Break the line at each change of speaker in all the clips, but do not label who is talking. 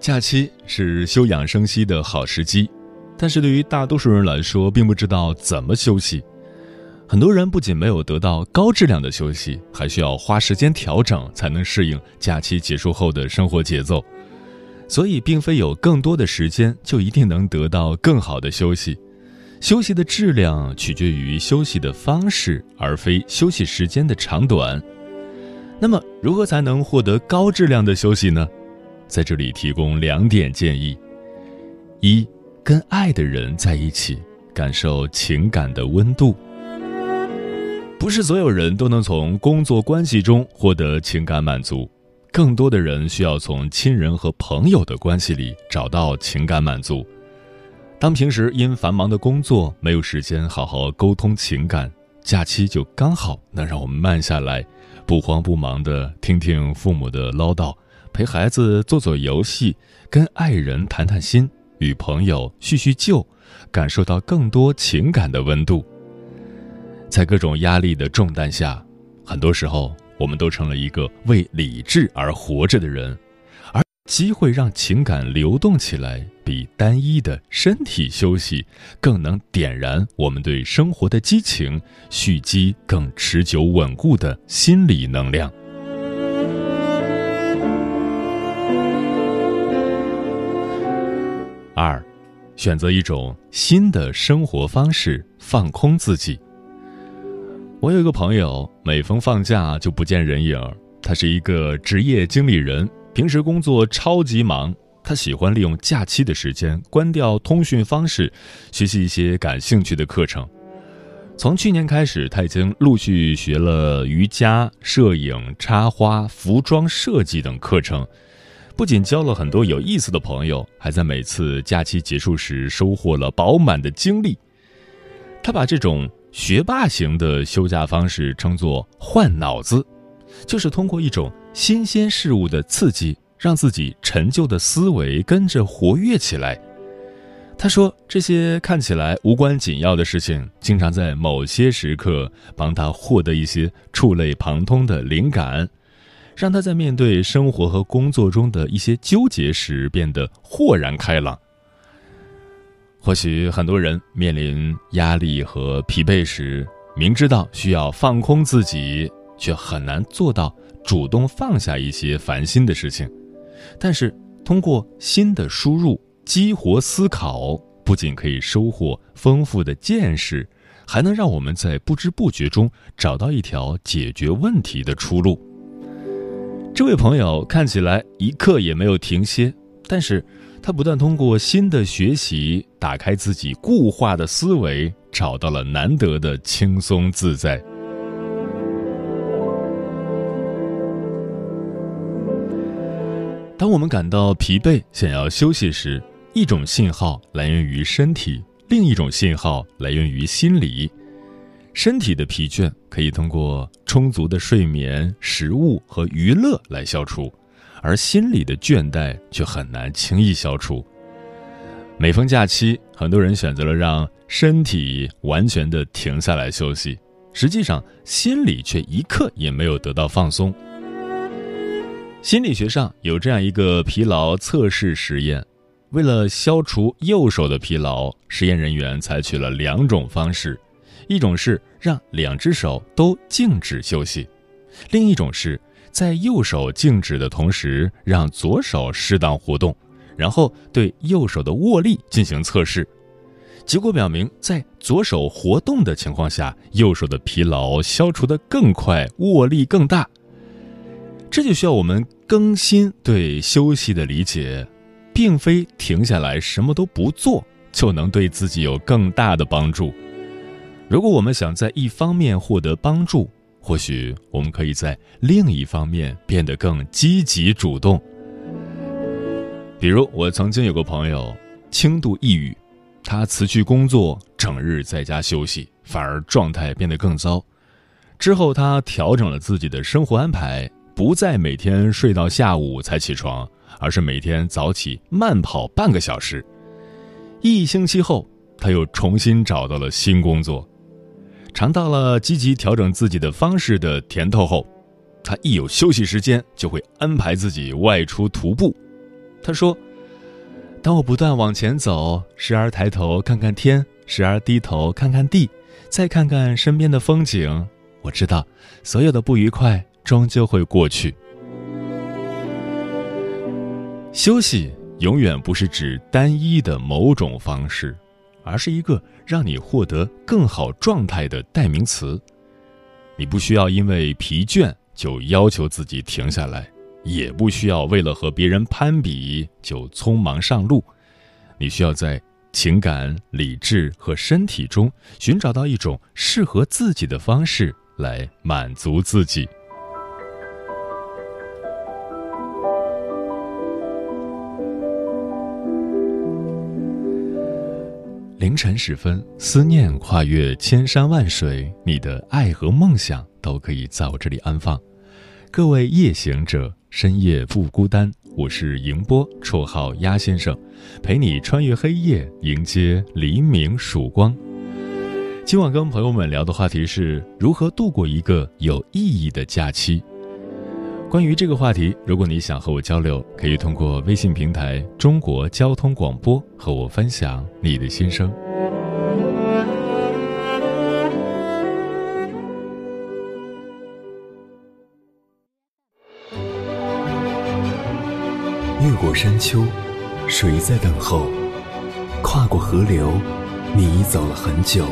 假期是休养生息的好时机，但是对于大多数人来说，并不知道怎么休息。很多人不仅没有得到高质量的休息，还需要花时间调整才能适应假期结束后的生活节奏。所以，并非有更多的时间就一定能得到更好的休息。休息的质量取决于休息的方式，而非休息时间的长短。那么，如何才能获得高质量的休息呢？在这里提供两点建议：一，跟爱的人在一起，感受情感的温度。不是所有人都能从工作关系中获得情感满足，更多的人需要从亲人和朋友的关系里找到情感满足。当平时因繁忙的工作没有时间好好沟通情感，假期就刚好能让我们慢下来，不慌不忙的听听父母的唠叨。陪孩子做做游戏，跟爱人谈谈心，与朋友叙叙旧，感受到更多情感的温度。在各种压力的重担下，很多时候我们都成了一个为理智而活着的人，而机会让情感流动起来，比单一的身体休息更能点燃我们对生活的激情，蓄积更持久稳固的心理能量。选择一种新的生活方式，放空自己。我有一个朋友，每逢放假就不见人影。他是一个职业经理人，平时工作超级忙。他喜欢利用假期的时间，关掉通讯方式，学习一些感兴趣的课程。从去年开始，他已经陆续学了瑜伽、摄影、插花、服装设计等课程。不仅交了很多有意思的朋友，还在每次假期结束时收获了饱满的精力。他把这种学霸型的休假方式称作“换脑子”，就是通过一种新鲜事物的刺激，让自己陈旧的思维跟着活跃起来。他说：“这些看起来无关紧要的事情，经常在某些时刻帮他获得一些触类旁通的灵感。”让他在面对生活和工作中的一些纠结时变得豁然开朗。或许很多人面临压力和疲惫时，明知道需要放空自己，却很难做到主动放下一些烦心的事情。但是，通过新的输入激活思考，不仅可以收获丰富的见识，还能让我们在不知不觉中找到一条解决问题的出路。这位朋友看起来一刻也没有停歇，但是他不断通过新的学习打开自己固化的思维，找到了难得的轻松自在。当我们感到疲惫、想要休息时，一种信号来源于身体，另一种信号来源于心理。身体的疲倦可以通过充足的睡眠、食物和娱乐来消除，而心理的倦怠却很难轻易消除。每逢假期，很多人选择了让身体完全的停下来休息，实际上心里却一刻也没有得到放松。心理学上有这样一个疲劳测试实验，为了消除右手的疲劳，实验人员采取了两种方式。一种是让两只手都静止休息，另一种是在右手静止的同时，让左手适当活动，然后对右手的握力进行测试。结果表明，在左手活动的情况下，右手的疲劳消除的更快，握力更大。这就需要我们更新对休息的理解，并非停下来什么都不做就能对自己有更大的帮助。如果我们想在一方面获得帮助，或许我们可以在另一方面变得更积极主动。比如，我曾经有个朋友轻度抑郁。他辞去工作，整日在家休息，反而状态变得更糟。之后，他调整了自己的生活安排，不再每天睡到下午才起床，而是每天早起慢跑半个小时。一星期后，他又重新找到了新工作。尝到了积极调整自己的方式的甜头后，他一有休息时间就会安排自己外出徒步。他说。当我不断往前走，时而抬头看看天，时而低头看看地，再看看身边的风景，我知道，所有的不愉快终究会过去。休息永远不是指单一的某种方式，而是一个让你获得更好状态的代名词。你不需要因为疲倦就要求自己停下来。也不需要为了和别人攀比就匆忙上路，你需要在情感、理智和身体中寻找到一种适合自己的方式来满足自己。凌晨时分，思念跨越千山万水，你的爱和梦想都可以在我这里安放。各位夜行者。深夜不孤单，我是迎波，绰号鸭先生，陪你穿越黑夜，迎接黎明曙光。今晚跟朋友们聊的话题是如何度过一个有意义的假期。关于这个话题，如果你想和我交流，可以通过微信平台“中国交通广播”和我分享你的心声。
越过山丘，谁在等候？跨过河流，你已走了很久。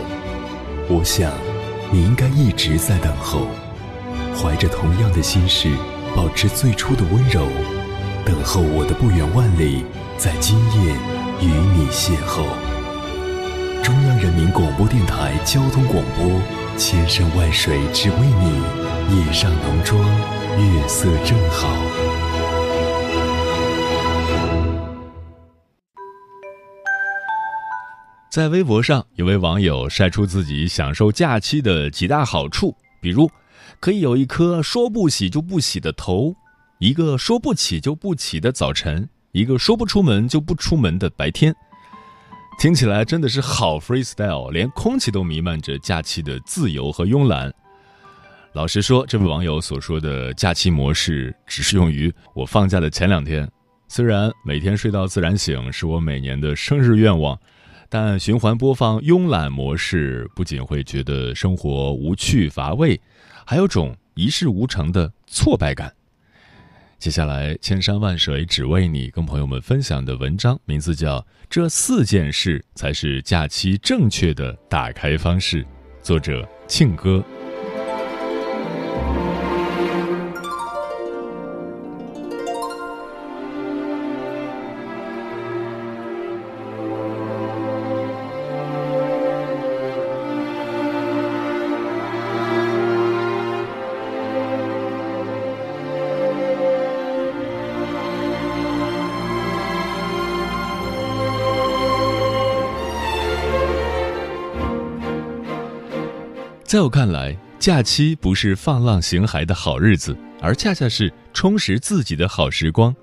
我想，你应该一直在等候，怀着同样的心事，保持最初的温柔，等候我的不远万里，在今夜与你邂逅。中央人民广播电台交通广播，千山万水只为你，夜上浓妆，月色正好。
在微博上，有位网友晒出自己享受假期的几大好处，比如可以有一颗说不洗就不洗的头，一个说不起就不起的早晨，一个说不出门就不出门的白天。听起来真的是好 freestyle，连空气都弥漫着假期的自由和慵懒。老实说，这位网友所说的假期模式只适用于我放假的前两天。虽然每天睡到自然醒是我每年的生日愿望。但循环播放慵懒模式，不仅会觉得生活无趣乏味，还有种一事无成的挫败感。接下来，千山万水只为你，跟朋友们分享的文章名字叫《这四件事才是假期正确的打开方式》，作者庆哥。在我看来，假期不是放浪形骸的好日子，而恰恰是充实自己的好时光。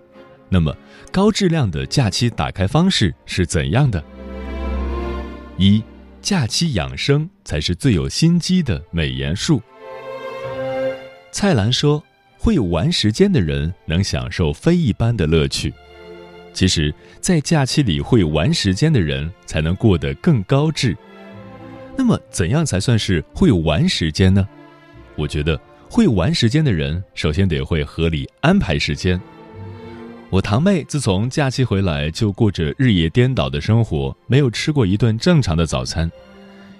那么，高质量的假期打开方式是怎样的？一，假期养生才是最有心机的美颜术。蔡澜说：“会玩时间的人能享受非一般的乐趣。”其实，在假期里会玩时间的人，才能过得更高质。那么，怎样才算是会玩时间呢？我觉得，会玩时间的人，首先得会合理安排时间。我堂妹自从假期回来，就过着日夜颠倒的生活，没有吃过一顿正常的早餐。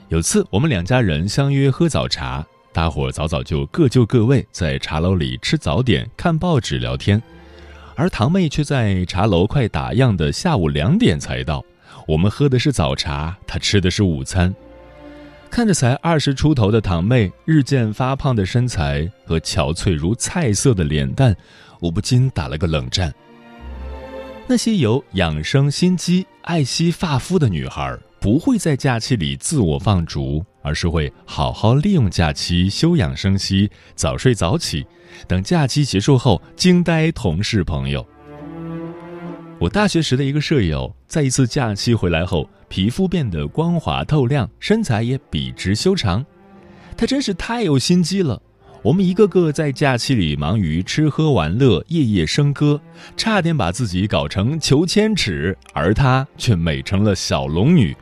有次我们两家人相约喝早茶，大伙早早就各就各位，在茶楼里吃早点、看报纸、聊天，而堂妹却在茶楼快打烊的下午两点才到。我们喝的是早茶，她吃的是午餐。看着才二十出头的堂妹日渐发胖的身材和憔悴如菜色的脸蛋，我不禁打了个冷战。那些有养生心机、爱惜发肤的女孩，不会在假期里自我放逐，而是会好好利用假期休养生息、早睡早起，等假期结束后惊呆同事朋友。我大学时的一个舍友，在一次假期回来后，皮肤变得光滑透亮，身材也笔直修长。他真是太有心机了。我们一个个在假期里忙于吃喝玩乐，夜夜笙歌，差点把自己搞成裘千尺，而他却美成了小龙女。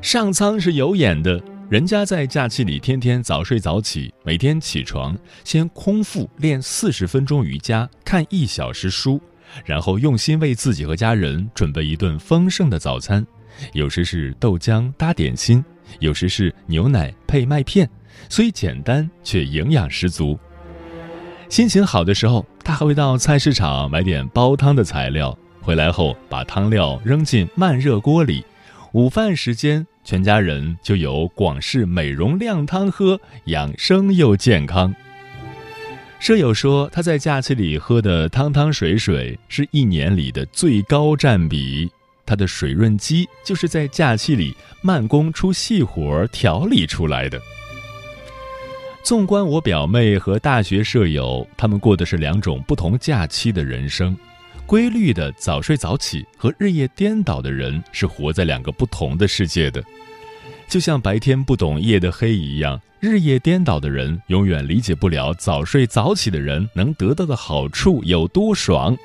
上苍是有眼的，人家在假期里天天早睡早起，每天起床先空腹练四十分钟瑜伽，看一小时书。然后用心为自己和家人准备一顿丰盛的早餐，有时是豆浆搭点心，有时是牛奶配麦片，虽简单却营养十足。心情好的时候，他还会到菜市场买点煲汤的材料，回来后把汤料扔进慢热锅里。午饭时间，全家人就有广式美容靓汤喝，养生又健康。舍友说，他在假期里喝的汤汤水水是一年里的最高占比。他的水润肌就是在假期里慢工出细活调理出来的。纵观我表妹和大学舍友，他们过的是两种不同假期的人生。规律的早睡早起和日夜颠倒的人是活在两个不同的世界的，就像白天不懂夜的黑一样。日夜颠倒的人永远理解不了早睡早起的人能得到的好处有多爽。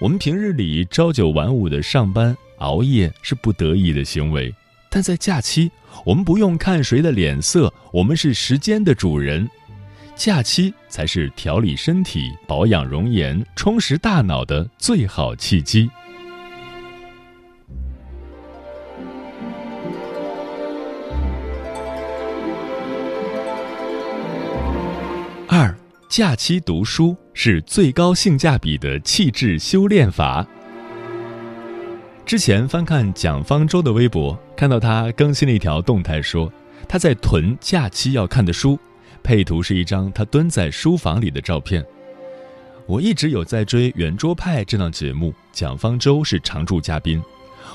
我们平日里朝九晚五的上班熬夜是不得已的行为，但在假期，我们不用看谁的脸色，我们是时间的主人。假期才是调理身体、保养容颜、充实大脑的最好契机。二，假期读书是最高性价比的气质修炼法。之前翻看蒋方舟的微博，看到他更新了一条动态，说他在囤假期要看的书，配图是一张他蹲在书房里的照片。我一直有在追《圆桌派》这档节目，蒋方舟是常驻嘉宾，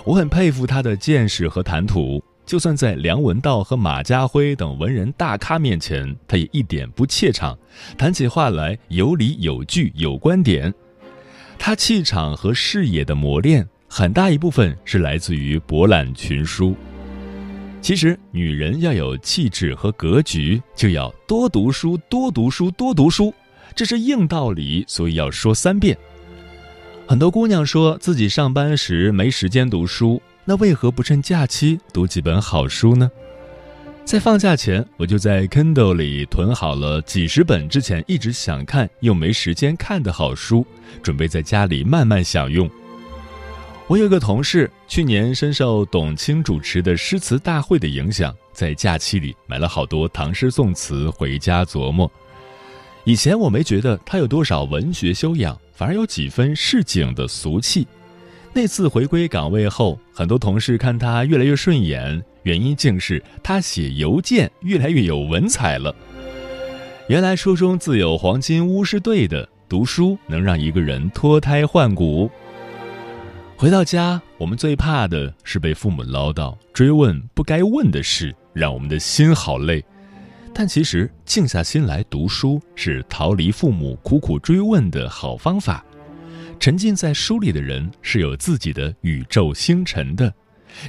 我很佩服他的见识和谈吐。就算在梁文道和马家辉等文人大咖面前，他也一点不怯场，谈起话来有理有据有观点。他气场和视野的磨练，很大一部分是来自于博览群书。其实，女人要有气质和格局，就要多读书，多读书，多读书，这是硬道理，所以要说三遍。很多姑娘说自己上班时没时间读书。那为何不趁假期读几本好书呢？在放假前，我就在 Kindle 里囤好了几十本之前一直想看又没时间看的好书，准备在家里慢慢享用。我有个同事，去年深受董卿主持的诗词大会的影响，在假期里买了好多唐诗宋词回家琢磨。以前我没觉得他有多少文学修养，反而有几分市井的俗气。那次回归岗位后，很多同事看他越来越顺眼，原因竟是他写邮件越来越有文采了。原来书中自有黄金屋是对的，读书能让一个人脱胎换骨。回到家，我们最怕的是被父母唠叨、追问不该问的事，让我们的心好累。但其实静下心来读书，是逃离父母苦苦追问的好方法。沉浸在书里的人是有自己的宇宙星辰的，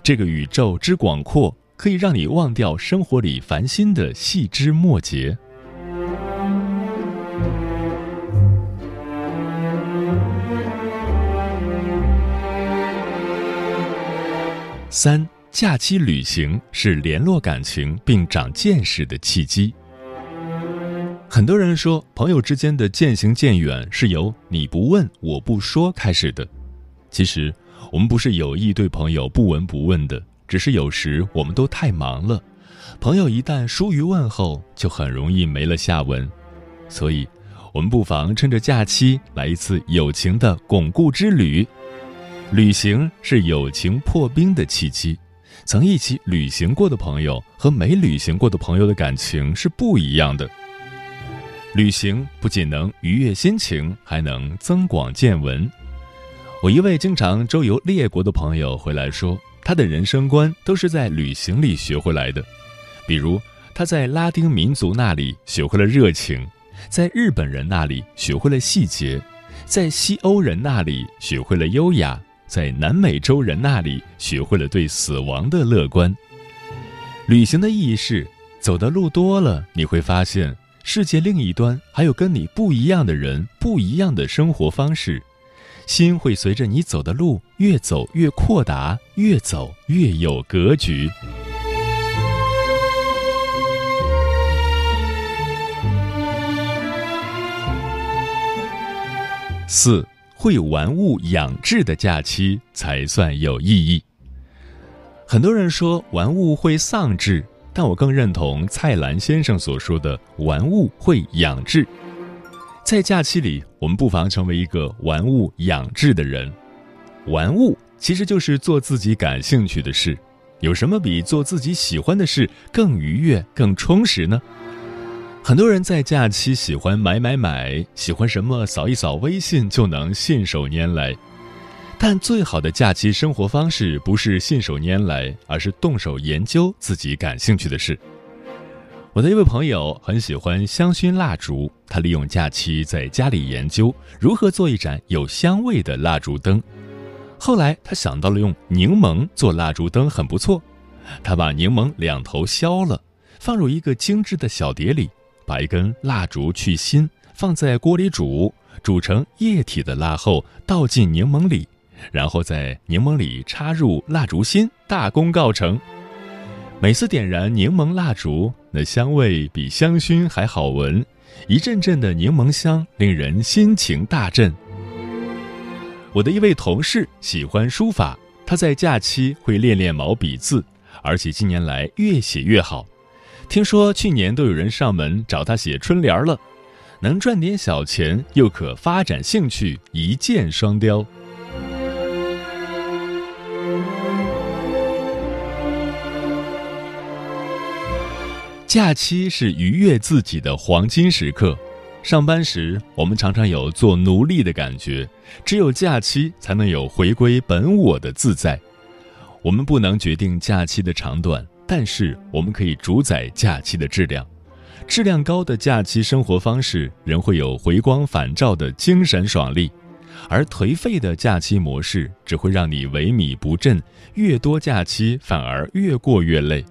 这个宇宙之广阔，可以让你忘掉生活里烦心的细枝末节。三，假期旅行是联络感情并长见识的契机。很多人说，朋友之间的渐行渐远是由你不问我不说开始的。其实，我们不是有意对朋友不闻不问的，只是有时我们都太忙了，朋友一旦疏于问候，就很容易没了下文。所以，我们不妨趁着假期来一次友情的巩固之旅。旅行是友情破冰的契机。曾一起旅行过的朋友和没旅行过的朋友的感情是不一样的。旅行不仅能愉悦心情，还能增广见闻。我一位经常周游列国的朋友回来说，他的人生观都是在旅行里学回来的。比如，他在拉丁民族那里学会了热情，在日本人那里学会了细节，在西欧人那里学会了优雅，在南美洲人那里学会了对死亡的乐观。旅行的意义是，走的路多了，你会发现。世界另一端还有跟你不一样的人，不一样的生活方式，心会随着你走的路越走越扩大，越走越有格局。四会玩物养志的假期才算有意义。很多人说玩物会丧志。但我更认同蔡澜先生所说的“玩物会养志”。在假期里，我们不妨成为一个玩物养志的人。玩物其实就是做自己感兴趣的事。有什么比做自己喜欢的事更愉悦、更充实呢？很多人在假期喜欢买买买，喜欢什么扫一扫微信就能信手拈来。但最好的假期生活方式不是信手拈来，而是动手研究自己感兴趣的事。我的一位朋友很喜欢香薰蜡烛，他利用假期在家里研究如何做一盏有香味的蜡烛灯。后来他想到了用柠檬做蜡烛灯很不错，他把柠檬两头削了，放入一个精致的小碟里，把一根蜡烛去芯，放在锅里煮，煮成液体的蜡后倒进柠檬里。然后在柠檬里插入蜡烛芯，大功告成。每次点燃柠檬蜡烛，那香味比香薰还好闻，一阵阵的柠檬香令人心情大振。我的一位同事喜欢书法，他在假期会练练毛笔字，而且近年来越写越好。听说去年都有人上门找他写春联了，能赚点小钱，又可发展兴趣，一箭双雕。假期是愉悦自己的黄金时刻。上班时，我们常常有做奴隶的感觉，只有假期才能有回归本我的自在。我们不能决定假期的长短，但是我们可以主宰假期的质量。质量高的假期生活方式，人会有回光返照的精神爽利；而颓废的假期模式，只会让你萎靡不振。越多假期，反而越过越累。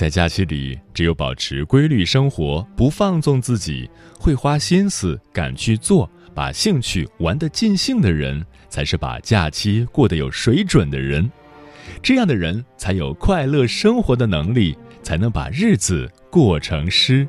在假期里，只有保持规律生活，不放纵自己，会花心思、敢去做、把兴趣玩得尽兴的人，才是把假期过得有水准的人。这样的人才有快乐生活的能力，才能把日子过成诗。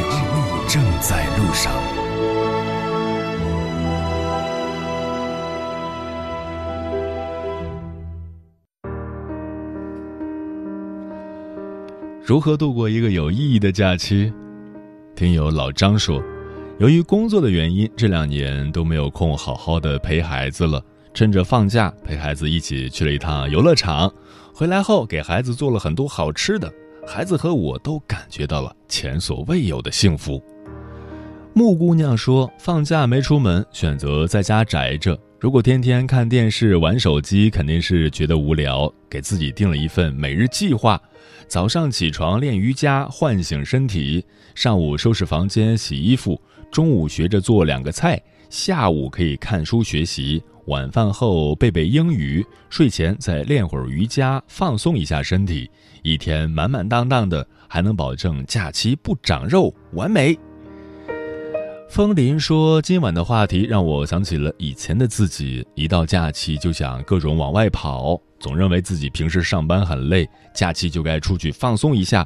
如何度过一个有意义的假期？听友老张说，由于工作的原因，这两年都没有空好好的陪孩子了。趁着放假，陪孩子一起去了一趟游乐场，回来后给孩子做了很多好吃的，孩子和我都感觉到了前所未有的幸福。木姑娘说，放假没出门，选择在家宅着，如果天天看电视、玩手机，肯定是觉得无聊。给自己定了一份每日计划：早上起床练瑜伽，唤醒身体；上午收拾房间、洗衣服；中午学着做两个菜；下午可以看书学习；晚饭后背背英语；睡前再练会儿瑜伽，放松一下身体。一天满满当当的，还能保证假期不长肉，完美。风林说：“今晚的话题让我想起了以前的自己，一到假期就想各种往外跑，总认为自己平时上班很累，假期就该出去放松一下。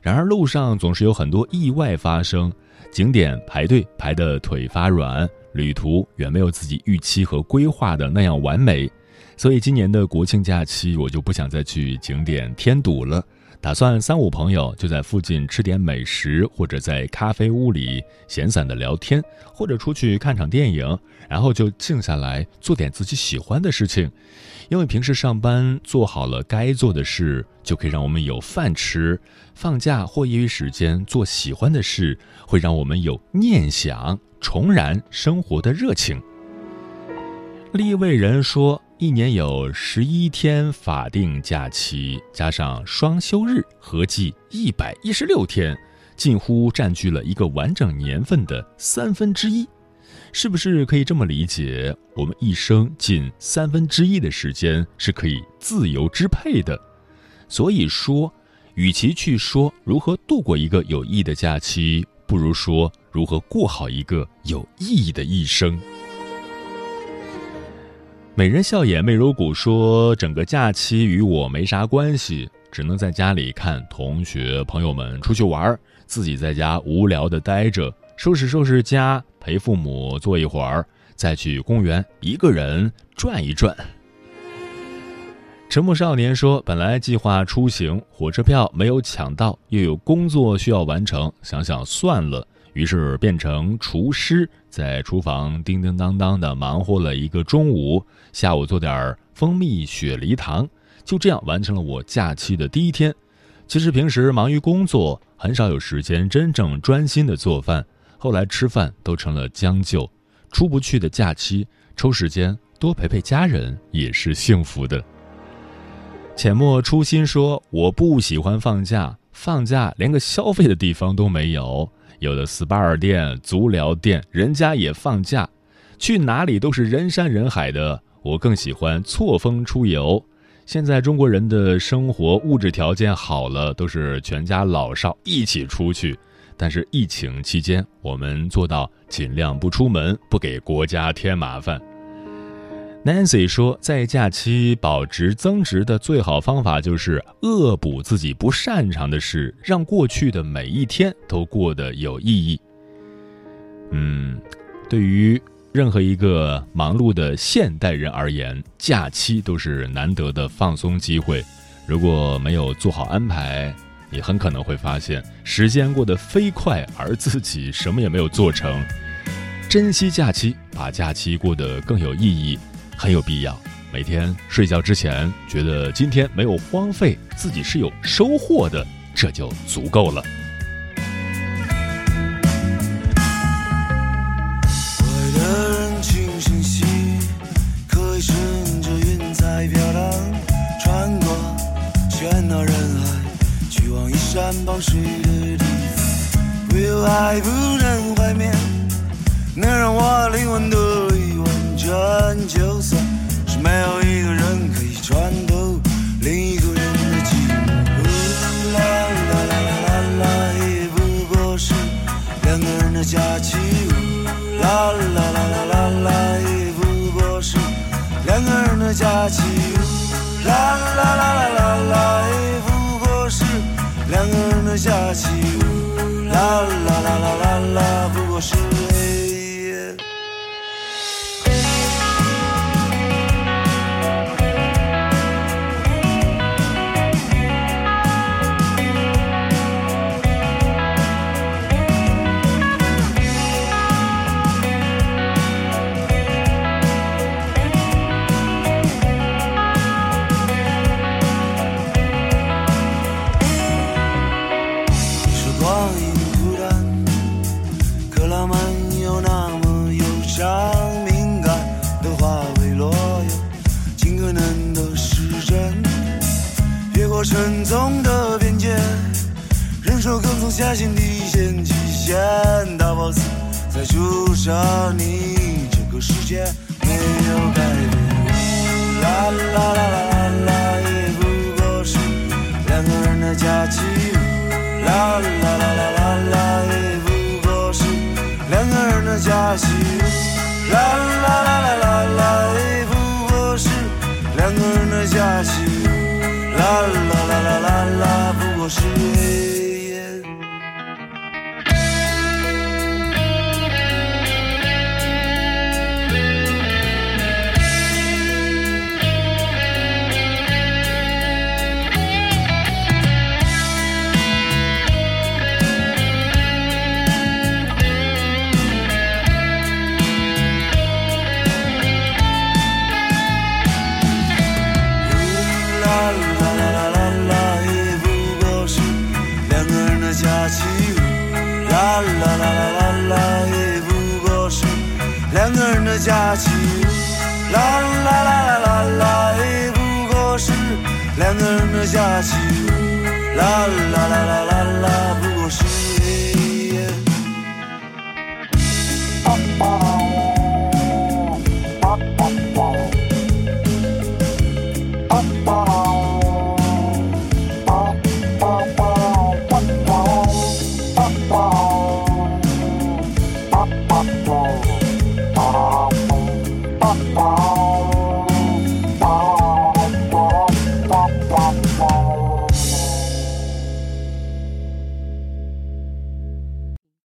然而路上总是有很多意外发生，景点排队排得腿发软，旅途远没有自己预期和规划的那样完美。所以今年的国庆假期，我就不想再去景点添堵了。”打算三五朋友就在附近吃点美食，或者在咖啡屋里闲散的聊天，或者出去看场电影，然后就静下来做点自己喜欢的事情。因为平时上班做好了该做的事，就可以让我们有饭吃。放假或业余时间做喜欢的事，会让我们有念想，重燃生活的热情。立位人说。一年有十一天法定假期，加上双休日，合计一百一十六天，近乎占据了一个完整年份的三分之一。是不是可以这么理解？我们一生近三分之一的时间是可以自由支配的。所以说，与其去说如何度过一个有意义的假期，不如说如何过好一个有意义的一生。美人笑眼媚如骨说：“整个假期与我没啥关系，只能在家里看同学朋友们出去玩，自己在家无聊的待着，收拾收拾家，陪父母坐一会儿，再去公园一个人转一转。”沉默少年说：“本来计划出行，火车票没有抢到，又有工作需要完成，想想算了。”于是变成厨师，在厨房叮叮当当的忙活了一个中午，下午做点蜂蜜雪梨糖，就这样完成了我假期的第一天。其实平时忙于工作，很少有时间真正专心的做饭，后来吃饭都成了将就。出不去的假期，抽时间多陪陪家人也是幸福的。浅墨初心说：“我不喜欢放假，放假连个消费的地方都没有。”有的 SPA 店、足疗店，人家也放假，去哪里都是人山人海的。我更喜欢错峰出游。现在中国人的生活物质条件好了，都是全家老少一起出去。但是疫情期间，我们做到尽量不出门，不给国家添麻烦。Nancy 说，在假期保值增值的最好方法就是恶补自己不擅长的事，让过去的每一天都过得有意义。嗯，对于任何一个忙碌的现代人而言，假期都是难得的放松机会。如果没有做好安排，你很可能会发现时间过得飞快，而自己什么也没有做成。珍惜假期，把假期过得更有意义。很有必要，每天睡觉之前觉得今天没有荒废，自己是有收获的，这就足够了。
的人轻声细语，可以顺着云彩飘荡，穿过喧闹人海，去往一山傍水的地方。唯有爱不能怀缅，能让我灵魂得以完整，就的假期。啦啦啦啦啦啦，也不过是两个人的假期。啦啦啦啦啦啦，不过是。下限底线极限，大 boss 在出杀你，这个世界没有改变。啦啦啦啦啦，也不过是两个人的假期。假期。啦啦啦啦啦啦，也不过是两个人的假期。啦啦啦啦啦。